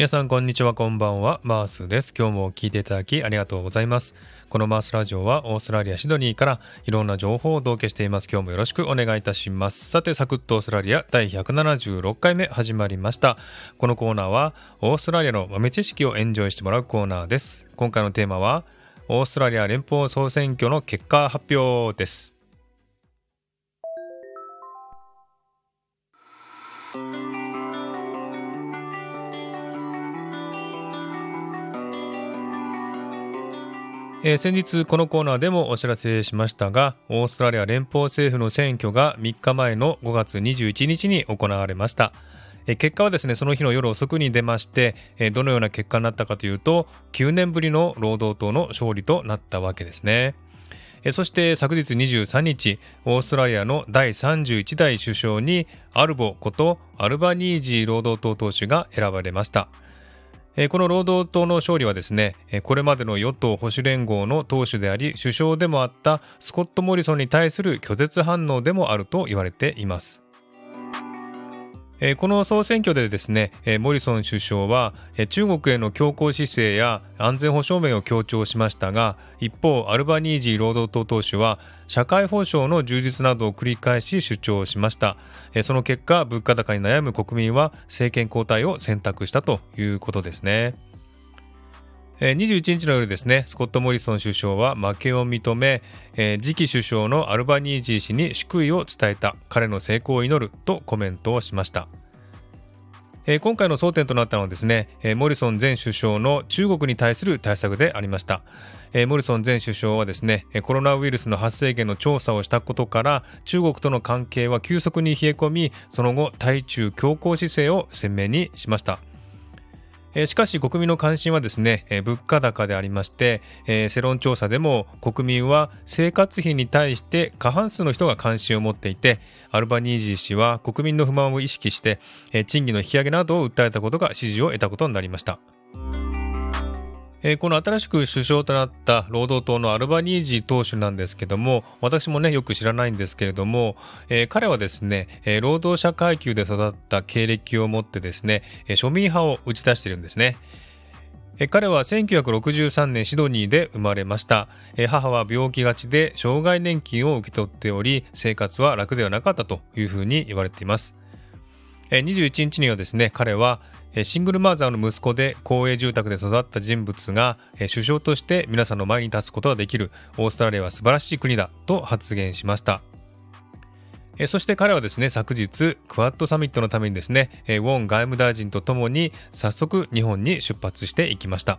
皆さんこんにちはこんばんは。マースです。今日も聞いていただきありがとうございます。このマースラジオはオーストラリアシドニーからいろんな情報をお届けしています。今日もよろしくお願いいたします。さてサクッとオーストラリア第176回目始まりました。このコーナーはオーストラリアの豆知識をエンジョイしてもらうコーナーです。今回のテーマはオーストラリア連邦総選挙の結果発表です。えー、先日このコーナーでもお知らせしましたがオーストラリア連邦政府の選挙が3日前の5月21日に行われました、えー、結果はですねその日の夜遅くに出まして、えー、どのような結果になったかというと9年ぶりの労働党の勝利となったわけですね。そして昨日23日オーストラリアの第31代首相にアルボことアルバニージー労働党党首が選ばれました。この労働党の勝利はですねこれまでの与党保守連合の党首であり首相でもあったスコット・モリソンに対する拒絶反応でもあると言われています。この総選挙でですねモリソン首相は中国への強硬姿勢や安全保障面を強調しましたが一方アルバニージー労働党党首は社会保障の充実などを繰り返し主張しました。その結果物価高に悩む国民は政権交代を選択したということですね。21日の夜ですねスコット・モリソン首相は負けを認め、次期首相のアルバニージー氏に祝意を伝えた。彼の成功を祈るとコメントをしました。今回の争点となったのはですねモリソン前首相の中国に対する対策でありました。モリソン前首相はですねコロナウイルスの発生源の調査をしたことから中国との関係は急速に冷え込みその後対中強硬姿勢を鮮明にしました。しかし国民の関心はですね物価高でありまして世論調査でも国民は生活費に対して過半数の人が関心を持っていてアルバニージー氏は国民の不満を意識して賃金の引き上げなどを訴えたことが支持を得たことになりました。えー、この新しく首相となった労働党のアルバニージー党首なんですけども私もねよく知らないんですけれども、えー、彼はですね、え、労働者階級で育った経歴を持ってですね、え庶民派を打ち出しているんですね。彼は1963年シドニーで生まれました母は病気がちで障害年金を受け取っており生活は楽ではなかったというふうに言われています21日にはですね彼はシングルマザーの息子で公営住宅で育った人物が首相として皆さんの前に立つことができるオーストラリアは素晴らしい国だと発言しました。そして彼はですね昨日クワッドサミットのためにですねウォン外務大臣とともに早速日本に出発していきました。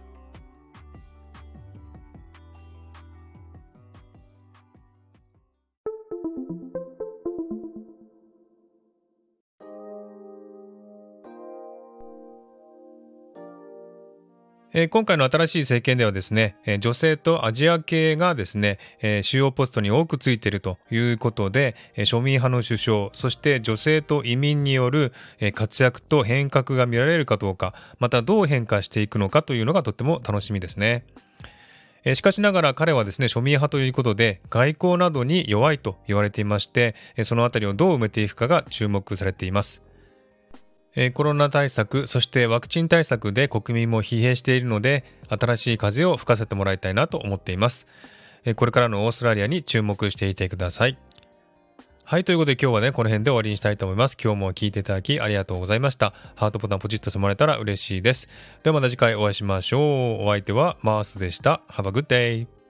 えー、今回の新しい政権ではですね、えー、女性とアジア系がですね、えー、主要ポストに多くついているということで、え庶民派の首相、そして女性と移民による、え活躍と変革が見られるかどうか、またどう変化していくのかというのがとっても楽しみですね。しかしながら彼はですね庶民派ということで外交などに弱いと言われていましてそのあたりをどう埋めていくかが注目されていますコロナ対策、そしてワクチン対策で国民も疲弊しているので、新しい風を吹かせてもらいたいなと思っています。これからのオーストラリアに注目していてください。はい、ということで今日はね、この辺で終わりにしたいと思います。今日も聞いていただきありがとうございました。ハートボタンポチッとしてもらえたら嬉しいです。ではまた次回お会いしましょう。お相手はマースでした。Have a good day!